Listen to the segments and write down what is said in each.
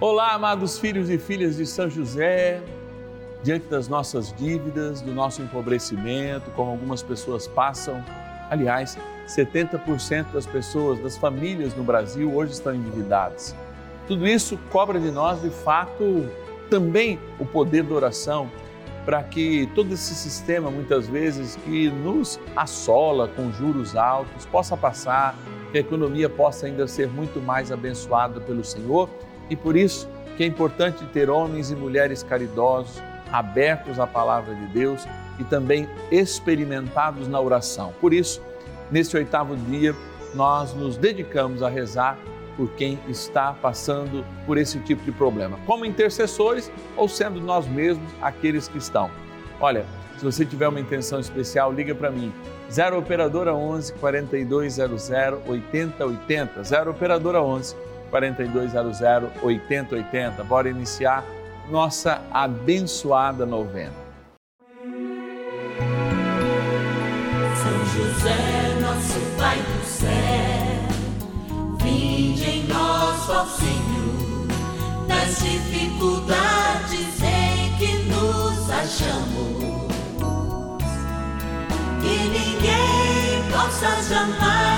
Olá, amados filhos e filhas de São José, diante das nossas dívidas, do nosso empobrecimento, como algumas pessoas passam. Aliás, 70% das pessoas, das famílias no Brasil hoje estão endividadas. Tudo isso cobra de nós, de fato, também o poder da oração, para que todo esse sistema, muitas vezes, que nos assola com juros altos, possa passar, que a economia possa ainda ser muito mais abençoada pelo Senhor e por isso que é importante ter homens e mulheres caridosos, abertos à palavra de Deus e também experimentados na oração. Por isso, neste oitavo dia, nós nos dedicamos a rezar por quem está passando por esse tipo de problema, como intercessores ou sendo nós mesmos aqueles que estão. Olha, se você tiver uma intenção especial, liga para mim. 0 operadora 11 4200 8080. 0 operadora 11 4200 8080. Bora iniciar nossa abençoada novena. São José, nosso Pai do céu, vinde em nós, ó Senhor, nas dificuldades em que nos achamos. Que ninguém possa jamais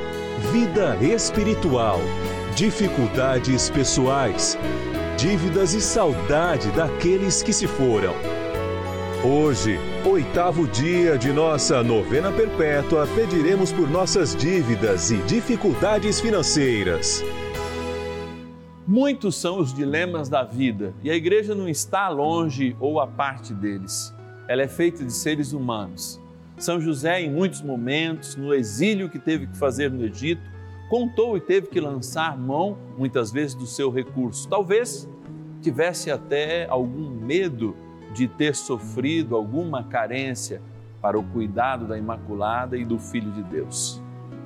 vida espiritual, dificuldades pessoais, dívidas e saudade daqueles que se foram. Hoje, oitavo dia de nossa novena perpétua, pediremos por nossas dívidas e dificuldades financeiras. Muitos são os dilemas da vida e a igreja não está longe ou à parte deles. Ela é feita de seres humanos. São José, em muitos momentos, no exílio que teve que fazer no Egito, contou e teve que lançar mão, muitas vezes, do seu recurso. Talvez tivesse até algum medo de ter sofrido alguma carência para o cuidado da Imaculada e do Filho de Deus.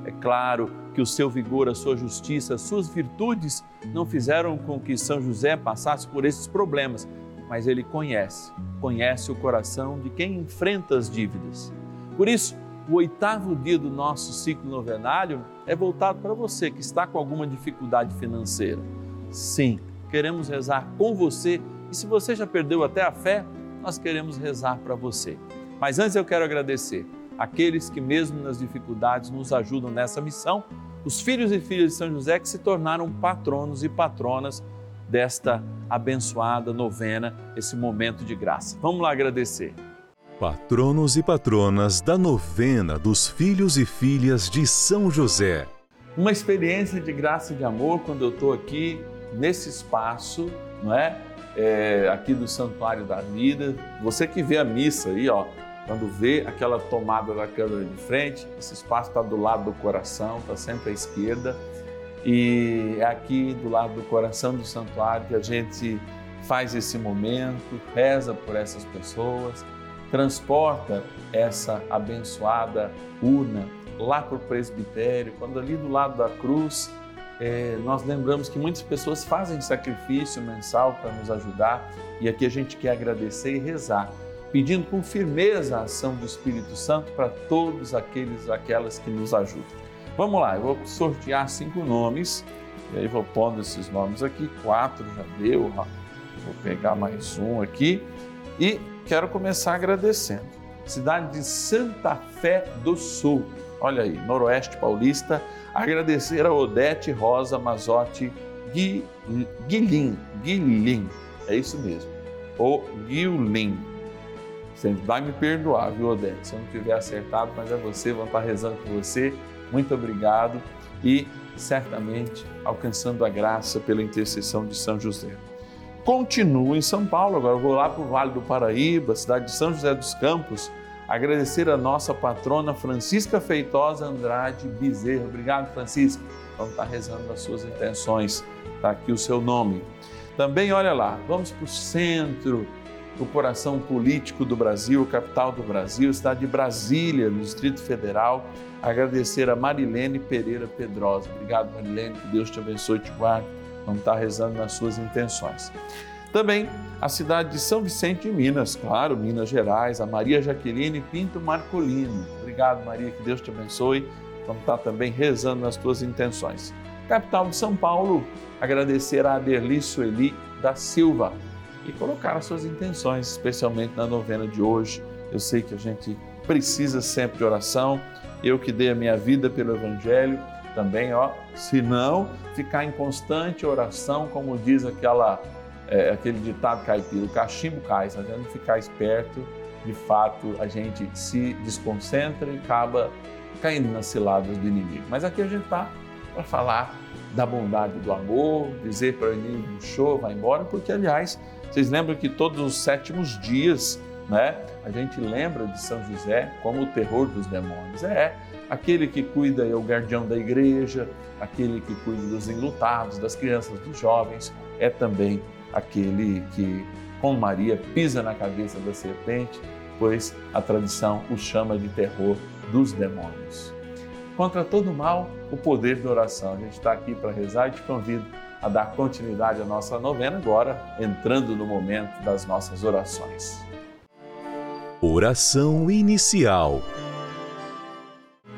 É claro que o seu vigor, a sua justiça, as suas virtudes não fizeram com que São José passasse por esses problemas, mas ele conhece, conhece o coração de quem enfrenta as dívidas. Por isso, o oitavo dia do nosso ciclo novenário é voltado para você que está com alguma dificuldade financeira. Sim, queremos rezar com você e se você já perdeu até a fé, nós queremos rezar para você. Mas antes eu quero agradecer aqueles que, mesmo nas dificuldades, nos ajudam nessa missão, os filhos e filhas de São José que se tornaram patronos e patronas desta abençoada novena, esse momento de graça. Vamos lá agradecer. Patronos e patronas da novena dos filhos e filhas de São José. Uma experiência de graça e de amor quando eu estou aqui nesse espaço, não é? É, aqui do Santuário da Vida. Você que vê a missa aí, ó, quando vê aquela tomada da câmera de frente, esse espaço está do lado do coração, está sempre à esquerda. E é aqui do lado do coração do santuário que a gente faz esse momento, reza por essas pessoas transporta essa abençoada urna lá para o presbitério, quando ali do lado da cruz, é, nós lembramos que muitas pessoas fazem sacrifício mensal para nos ajudar e aqui a gente quer agradecer e rezar, pedindo com firmeza a ação do Espírito Santo para todos aqueles aquelas que nos ajudam. Vamos lá, eu vou sortear cinco nomes, e aí vou pondo esses nomes aqui, quatro já deu, ó. vou pegar mais um aqui e quero começar agradecendo. Cidade de Santa Fé do Sul, olha aí, Noroeste Paulista, agradecer a Odete Rosa Mazotti Guilin, Guilin, é isso mesmo, o Guilin. Você vai me perdoar, viu, Odete, se eu não tiver acertado, mas é você, vamos estar rezando por você. Muito obrigado e certamente alcançando a graça pela intercessão de São José. Continuo em São Paulo, agora vou lá para o Vale do Paraíba, cidade de São José dos Campos, agradecer a nossa patrona Francisca Feitosa Andrade Bezerra. Obrigado, Francisca. Vamos estar rezando as suas intenções. Está aqui o seu nome. Também, olha lá, vamos para o centro, o coração político do Brasil, capital do Brasil, cidade de Brasília, no Distrito Federal. Agradecer a Marilene Pereira Pedrosa. Obrigado, Marilene, que Deus te abençoe e te guarde. Vamos estar rezando nas suas intenções. Também a cidade de São Vicente, em Minas, claro, Minas Gerais, a Maria Jaqueline Pinto Marcolino. Obrigado, Maria, que Deus te abençoe. Vamos estar também rezando nas tuas intenções. Capital de São Paulo, agradecer a Aderli Sueli da Silva e colocar as suas intenções, especialmente na novena de hoje. Eu sei que a gente precisa sempre de oração. Eu que dei a minha vida pelo Evangelho, também, ó, se não ficar em constante oração, como diz aquela é, aquele ditado caipira, o cachimbo cai, se a gente ficar esperto, de fato a gente se desconcentra e acaba caindo nas ciladas do inimigo. Mas aqui a gente está para falar da bondade do amor, dizer para o inimigo, show, vai embora, porque aliás, vocês lembram que todos os sétimos dias, né, a gente lembra de São José como o terror dos demônios. É aquele que cuida, é o guardião da igreja, aquele que cuida dos enlutados, das crianças, dos jovens, é também aquele que, com Maria, pisa na cabeça da serpente, pois a tradição o chama de terror dos demônios. Contra todo mal, o poder da oração. A gente está aqui para rezar e te convido a dar continuidade à nossa novena agora, entrando no momento das nossas orações. Oração inicial.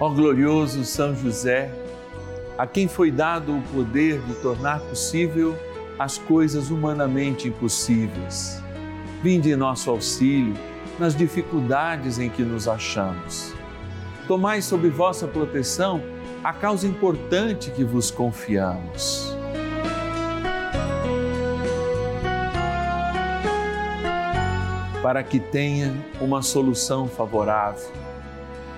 Ó glorioso São José, a quem foi dado o poder de tornar possível as coisas humanamente impossíveis. Vinde em nosso auxílio nas dificuldades em que nos achamos. Tomai sob vossa proteção a causa importante que vos confiamos. Para que tenha uma solução favorável.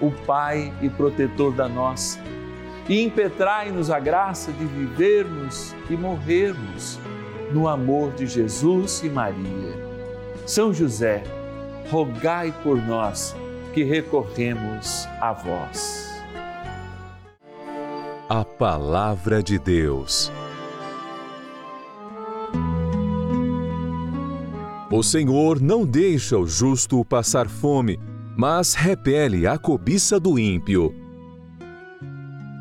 o Pai e protetor da nossa e impetrai-nos a graça de vivermos e morrermos no amor de Jesus e Maria. São José, rogai por nós que recorremos a vós. A Palavra de Deus. O Senhor não deixa o justo passar fome, mas repele a cobiça do ímpio.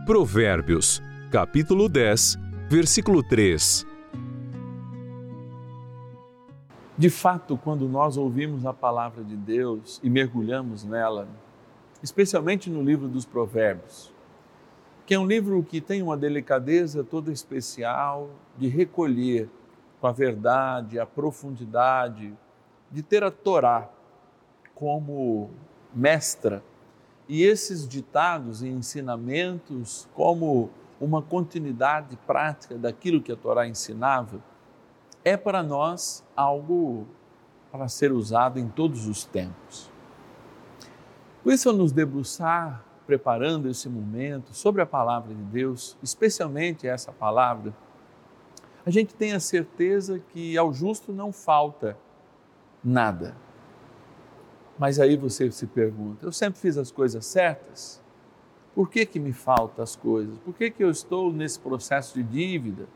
Provérbios, capítulo 10, versículo 3. De fato, quando nós ouvimos a palavra de Deus e mergulhamos nela, especialmente no livro dos Provérbios, que é um livro que tem uma delicadeza toda especial de recolher com a verdade, a profundidade, de ter a Torá como mestra e esses ditados e ensinamentos como uma continuidade prática daquilo que a Torá ensinava, é para nós algo para ser usado em todos os tempos. Por isso, ao nos debruçar, preparando esse momento sobre a palavra de Deus, especialmente essa palavra, a gente tem a certeza que ao justo não falta nada. Mas aí você se pergunta: eu sempre fiz as coisas certas? Por que, que me faltam as coisas? Por que, que eu estou nesse processo de dívida?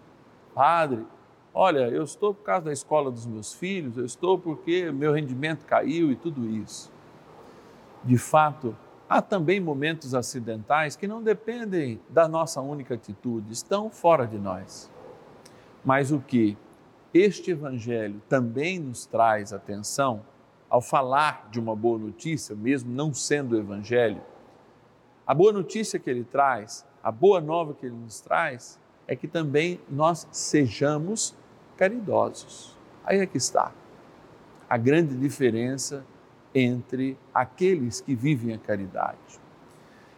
Padre, olha, eu estou por causa da escola dos meus filhos, eu estou porque meu rendimento caiu e tudo isso. De fato, há também momentos acidentais que não dependem da nossa única atitude, estão fora de nós. Mas o que este Evangelho também nos traz atenção, ao falar de uma boa notícia, mesmo não sendo o Evangelho, a boa notícia que ele traz, a boa nova que ele nos traz, é que também nós sejamos caridosos. Aí é que está a grande diferença entre aqueles que vivem a caridade.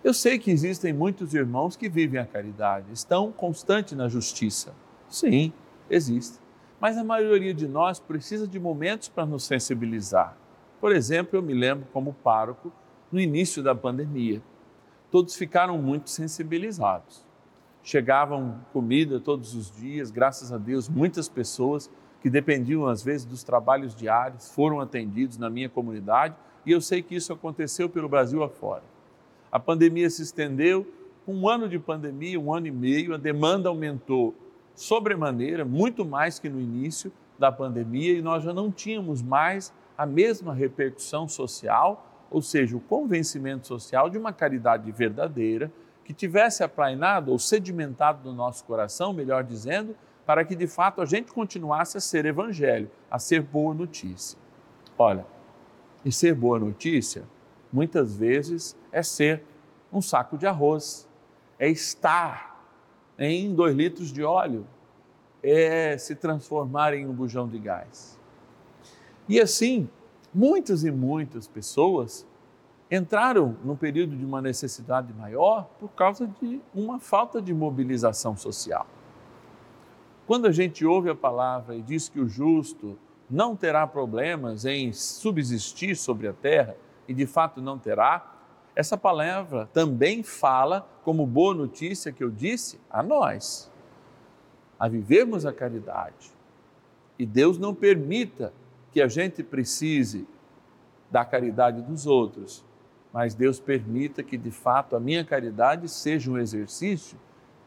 Eu sei que existem muitos irmãos que vivem a caridade, estão constantes na justiça. Sim, existe. Mas a maioria de nós precisa de momentos para nos sensibilizar. Por exemplo, eu me lembro como pároco no início da pandemia todos ficaram muito sensibilizados. Chegavam comida todos os dias, graças a Deus, muitas pessoas que dependiam às vezes dos trabalhos diários foram atendidos na minha comunidade e eu sei que isso aconteceu pelo Brasil afora. A pandemia se estendeu, um ano de pandemia, um ano e meio, a demanda aumentou sobremaneira, muito mais que no início da pandemia, e nós já não tínhamos mais a mesma repercussão social ou seja, o convencimento social de uma caridade verdadeira que tivesse aplainado ou sedimentado no nosso coração, melhor dizendo, para que de fato a gente continuasse a ser evangelho, a ser boa notícia. Olha, e ser boa notícia, muitas vezes, é ser um saco de arroz, é estar em dois litros de óleo, é se transformar em um bujão de gás. E assim, muitas e muitas pessoas entraram num período de uma necessidade maior por causa de uma falta de mobilização social. Quando a gente ouve a palavra e diz que o justo não terá problemas em subsistir sobre a terra, e de fato não terá, essa palavra também fala, como boa notícia que eu disse, a nós, a vivermos a caridade. E Deus não permita que a gente precise da caridade dos outros, mas Deus permita que de fato a minha caridade seja um exercício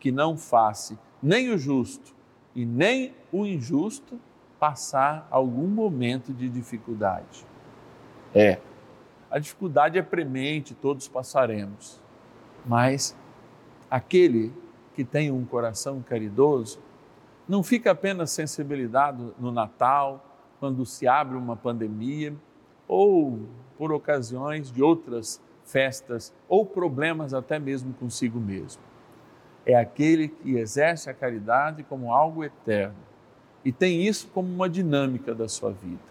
que não faça nem o justo e nem o injusto passar algum momento de dificuldade. É, a dificuldade é premente, todos passaremos, mas aquele que tem um coração caridoso não fica apenas sensibilizado no Natal, quando se abre uma pandemia ou por ocasiões de outras festas ou problemas até mesmo consigo mesmo. É aquele que exerce a caridade como algo eterno e tem isso como uma dinâmica da sua vida.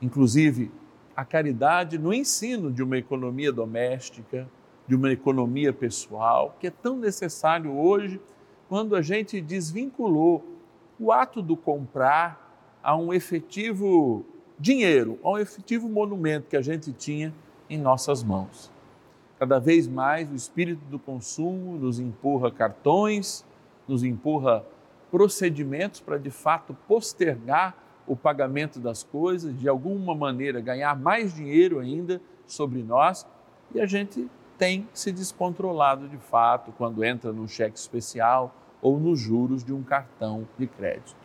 Inclusive, a caridade no ensino de uma economia doméstica, de uma economia pessoal, que é tão necessário hoje quando a gente desvinculou o ato do comprar a um efetivo dinheiro, a um efetivo monumento que a gente tinha em nossas mãos. Cada vez mais o espírito do consumo nos empurra cartões, nos empurra procedimentos para de fato postergar o pagamento das coisas, de alguma maneira ganhar mais dinheiro ainda sobre nós, e a gente tem se descontrolado de fato quando entra no cheque especial ou nos juros de um cartão de crédito.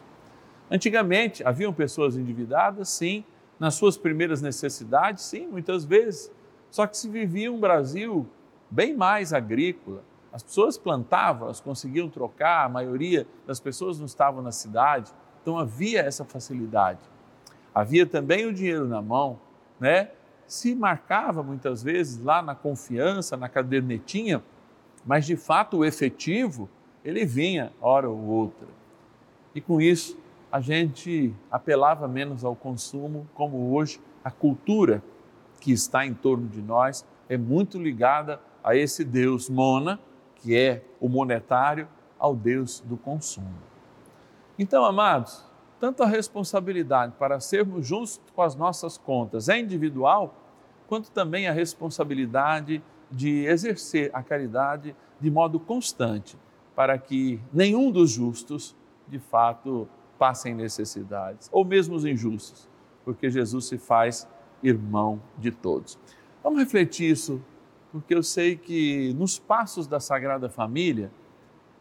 Antigamente, haviam pessoas endividadas, sim, nas suas primeiras necessidades, sim, muitas vezes. Só que se vivia um Brasil bem mais agrícola. As pessoas plantavam, elas conseguiam trocar, a maioria das pessoas não estavam na cidade, então havia essa facilidade. Havia também o dinheiro na mão, né? Se marcava muitas vezes lá na confiança, na cadernetinha, mas de fato o efetivo, ele vinha hora ou outra. E com isso, a gente apelava menos ao consumo, como hoje a cultura que está em torno de nós é muito ligada a esse Deus mona, que é o monetário, ao Deus do consumo. Então, amados, tanto a responsabilidade para sermos justos com as nossas contas é individual, quanto também a responsabilidade de exercer a caridade de modo constante, para que nenhum dos justos, de fato, passem necessidades, ou mesmo os injustos, porque Jesus se faz irmão de todos. Vamos refletir isso, porque eu sei que nos passos da Sagrada Família,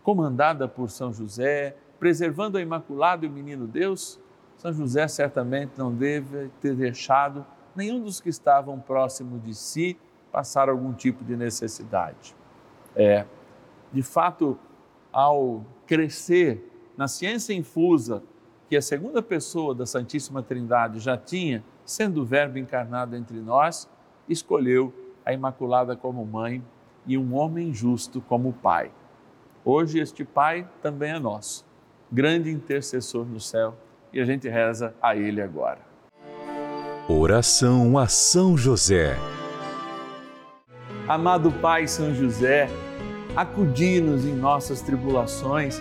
comandada por São José, preservando a Imaculado e o Menino Deus, São José certamente não deve ter deixado nenhum dos que estavam próximo de si passar algum tipo de necessidade. É, de fato, ao crescer na ciência infusa que a segunda pessoa da Santíssima Trindade já tinha, sendo o Verbo encarnado entre nós, escolheu a Imaculada como mãe e um homem justo como pai. Hoje este pai também é nosso, grande intercessor no céu, e a gente reza a ele agora. Oração a São José. Amado Pai São José, acudi-nos em nossas tribulações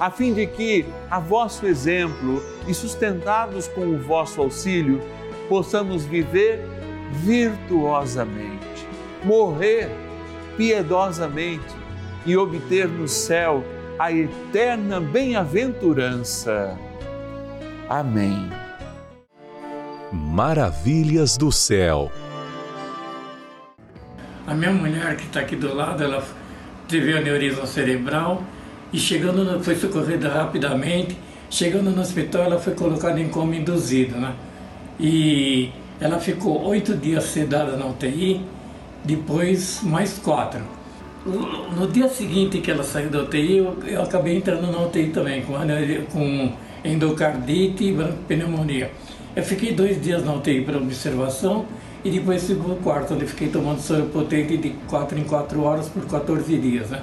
a fim de que, a vosso exemplo e sustentados com o vosso auxílio, possamos viver virtuosamente, morrer piedosamente e obter no céu a eterna bem-aventurança. Amém. Maravilhas do céu. A minha mulher que está aqui do lado, ela teve aneurisma cerebral e chegando, no, foi socorrida rapidamente. Chegando no hospital, ela foi colocada em coma induzido, né? E ela ficou oito dias sedada na UTI, depois mais quatro. No dia seguinte que ela saiu da UTI, eu, eu acabei entrando na UTI também, com, com endocardite e pneumonia. Eu fiquei dois dias na UTI para observação e depois fui para o quarto, onde fiquei tomando soro potente de 4 em 4 horas por 14 dias. Né?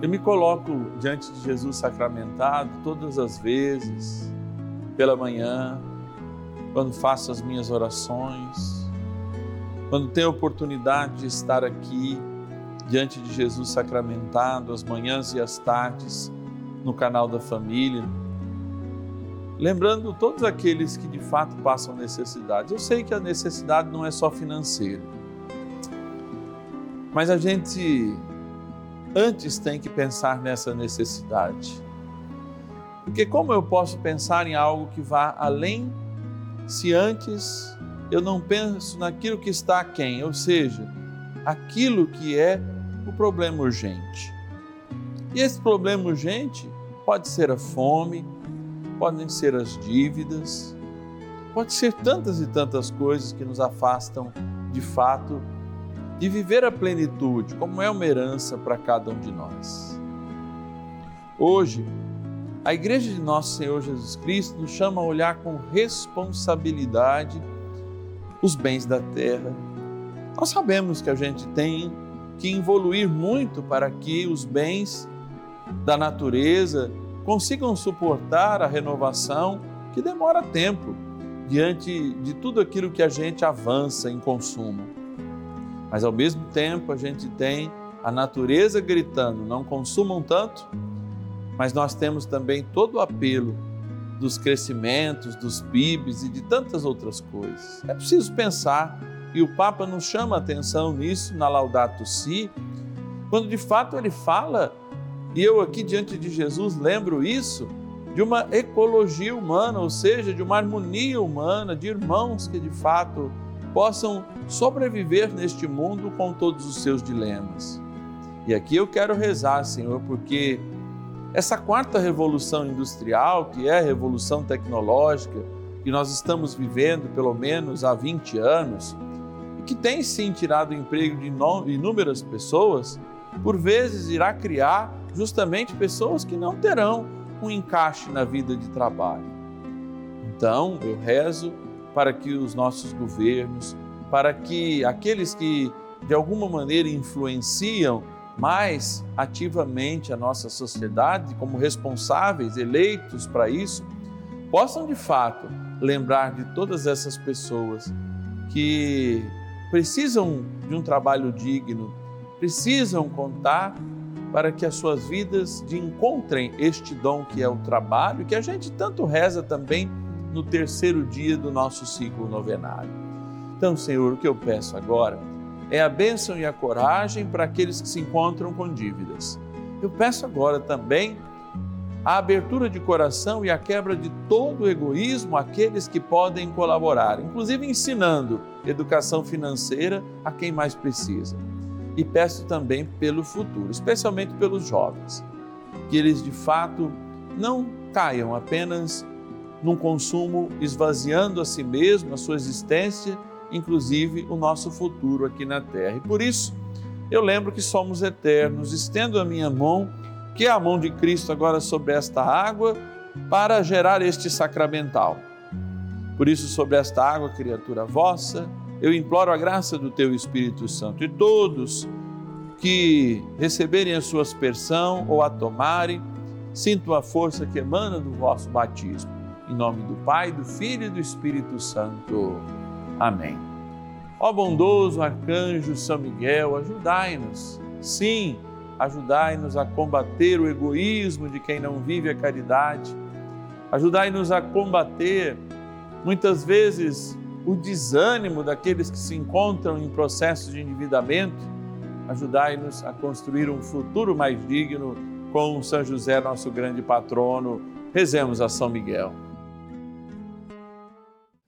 Eu me coloco diante de Jesus sacramentado todas as vezes pela manhã, quando faço as minhas orações, quando tenho a oportunidade de estar aqui diante de Jesus sacramentado, as manhãs e as tardes, no canal da família, lembrando todos aqueles que de fato passam necessidades. Eu sei que a necessidade não é só financeira, mas a gente antes tem que pensar nessa necessidade. Porque como eu posso pensar em algo que vá além se antes eu não penso naquilo que está aquém, ou seja, aquilo que é o problema urgente. E esse problema urgente pode ser a fome, podem ser as dívidas, pode ser tantas e tantas coisas que nos afastam de fato de viver a plenitude, como é uma herança para cada um de nós. Hoje, a Igreja de Nosso Senhor Jesus Cristo nos chama a olhar com responsabilidade os bens da terra. Nós sabemos que a gente tem que evoluir muito para que os bens da natureza consigam suportar a renovação que demora tempo diante de tudo aquilo que a gente avança em consumo. Mas ao mesmo tempo a gente tem a natureza gritando: não consumam tanto, mas nós temos também todo o apelo dos crescimentos, dos PIBs e de tantas outras coisas. É preciso pensar, e o Papa nos chama a atenção nisso na Laudato Si, quando de fato ele fala e eu aqui diante de Jesus lembro isso de uma ecologia humana, ou seja, de uma harmonia humana, de irmãos que de fato possam sobreviver neste mundo com todos os seus dilemas. E aqui eu quero rezar, Senhor, porque essa quarta revolução industrial, que é a revolução tecnológica, que nós estamos vivendo pelo menos há 20 anos, e que tem sim tirado o emprego de inúmeras pessoas, por vezes irá criar justamente pessoas que não terão um encaixe na vida de trabalho. Então, eu rezo para que os nossos governos, para que aqueles que de alguma maneira influenciam mais ativamente a nossa sociedade, como responsáveis eleitos para isso, possam de fato lembrar de todas essas pessoas que precisam de um trabalho digno, precisam contar para que as suas vidas encontrem este dom que é o trabalho, que a gente tanto reza também no terceiro dia do nosso ciclo novenário. Então, Senhor, o que eu peço agora é a bênção e a coragem para aqueles que se encontram com dívidas. Eu peço agora também a abertura de coração e a quebra de todo o egoísmo àqueles que podem colaborar, inclusive ensinando educação financeira a quem mais precisa e peço também pelo futuro, especialmente pelos jovens, que eles de fato não caiam apenas num consumo esvaziando a si mesmo, a sua existência, inclusive o nosso futuro aqui na terra. E por isso, eu lembro que somos eternos, estendo a minha mão, que é a mão de Cristo agora sobre esta água, para gerar este sacramental. Por isso, sobre esta água, criatura vossa, eu imploro a graça do Teu Espírito Santo e todos que receberem a sua aspersão ou a tomarem, sintam a força que emana do vosso batismo. Em nome do Pai, do Filho e do Espírito Santo. Amém. Ó bondoso arcanjo São Miguel, ajudai-nos. Sim, ajudai-nos a combater o egoísmo de quem não vive a caridade. Ajudai-nos a combater, muitas vezes, o desânimo daqueles que se encontram em processo de endividamento. Ajudai-nos a construir um futuro mais digno com São José, nosso grande patrono. Rezemos a São Miguel.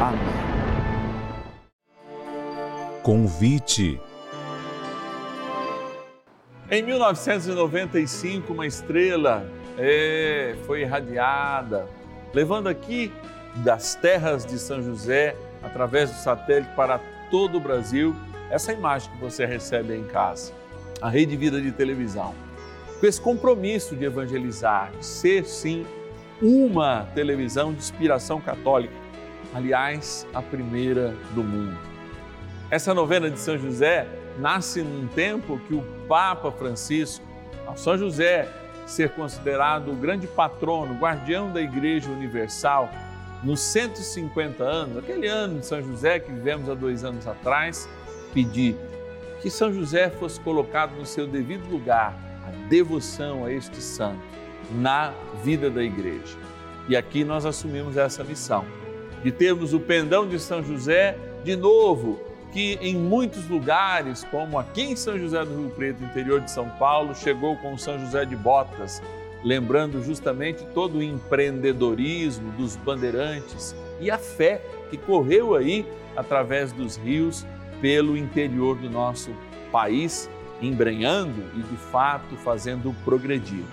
Amém. Convite. Em 1995, uma estrela é, foi irradiada, levando aqui das terras de São José, através do satélite para todo o Brasil, essa imagem que você recebe aí em casa, a Rede Vida de Televisão, com esse compromisso de evangelizar, de ser sim uma televisão de inspiração católica, aliás, a primeira do mundo. Essa novena de São José nasce num tempo que o Papa Francisco, ao São José ser considerado o grande patrono, guardião da Igreja Universal, nos 150 anos, aquele ano de São José que vivemos há dois anos atrás, pedir que São José fosse colocado no seu devido lugar, a devoção a este santo na vida da igreja. E aqui nós assumimos essa missão de termos o pendão de São José de novo, que em muitos lugares, como aqui em São José do Rio Preto, interior de São Paulo, chegou com São José de Botas, lembrando justamente todo o empreendedorismo dos bandeirantes e a fé que correu aí através dos rios pelo interior do nosso país, embrenhando e de fato fazendo progredir.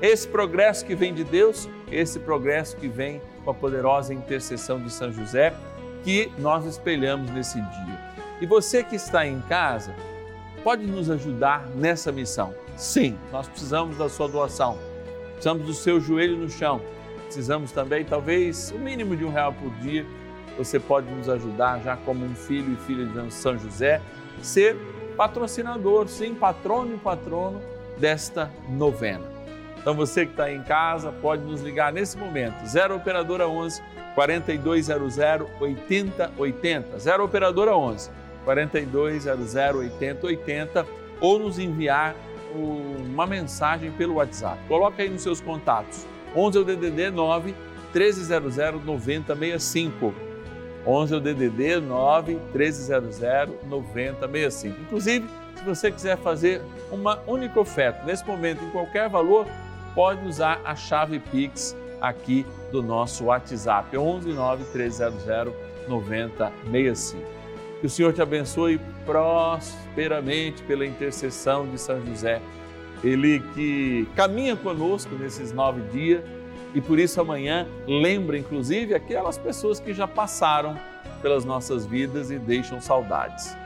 Esse progresso que vem de Deus, esse progresso que vem com a poderosa intercessão de São José, que nós espelhamos nesse dia. E você que está em casa, pode nos ajudar nessa missão? Sim, nós precisamos da sua doação, precisamos do seu joelho no chão, precisamos também, talvez, o mínimo de um real por dia. Você pode nos ajudar, já como um filho e filha de São José, ser patrocinador, sim, patrono e patrono desta novena. Então você que está em casa pode nos ligar nesse momento, 0 Operadora 11 4200 8080, 0 Operadora 11 4200 8080 ou nos enviar uma mensagem pelo WhatsApp. Coloque aí nos seus contatos, 11 é o DDD 9 1300 9065. 11 é o DDD 9 1300 9065. Inclusive, se você quiser fazer uma única oferta, nesse momento, em qualquer valor, pode usar a chave Pix aqui do nosso WhatsApp, 11 9 300 9065. Que o Senhor te abençoe prosperamente pela intercessão de São José. Ele que caminha conosco nesses nove dias e por isso amanhã lembra, inclusive, aquelas pessoas que já passaram pelas nossas vidas e deixam saudades.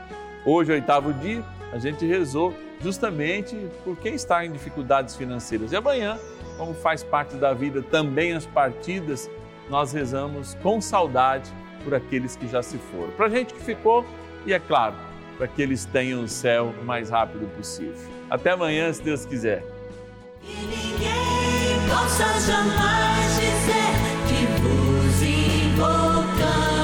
Hoje, oitavo dia, a gente rezou justamente por quem está em dificuldades financeiras. E amanhã, como faz parte da vida também as partidas, nós rezamos com saudade por aqueles que já se foram. Para a gente que ficou, e é claro, para que eles tenham o céu o mais rápido possível. Até amanhã, se Deus quiser. Ninguém possa jamais dizer que vos invocamos.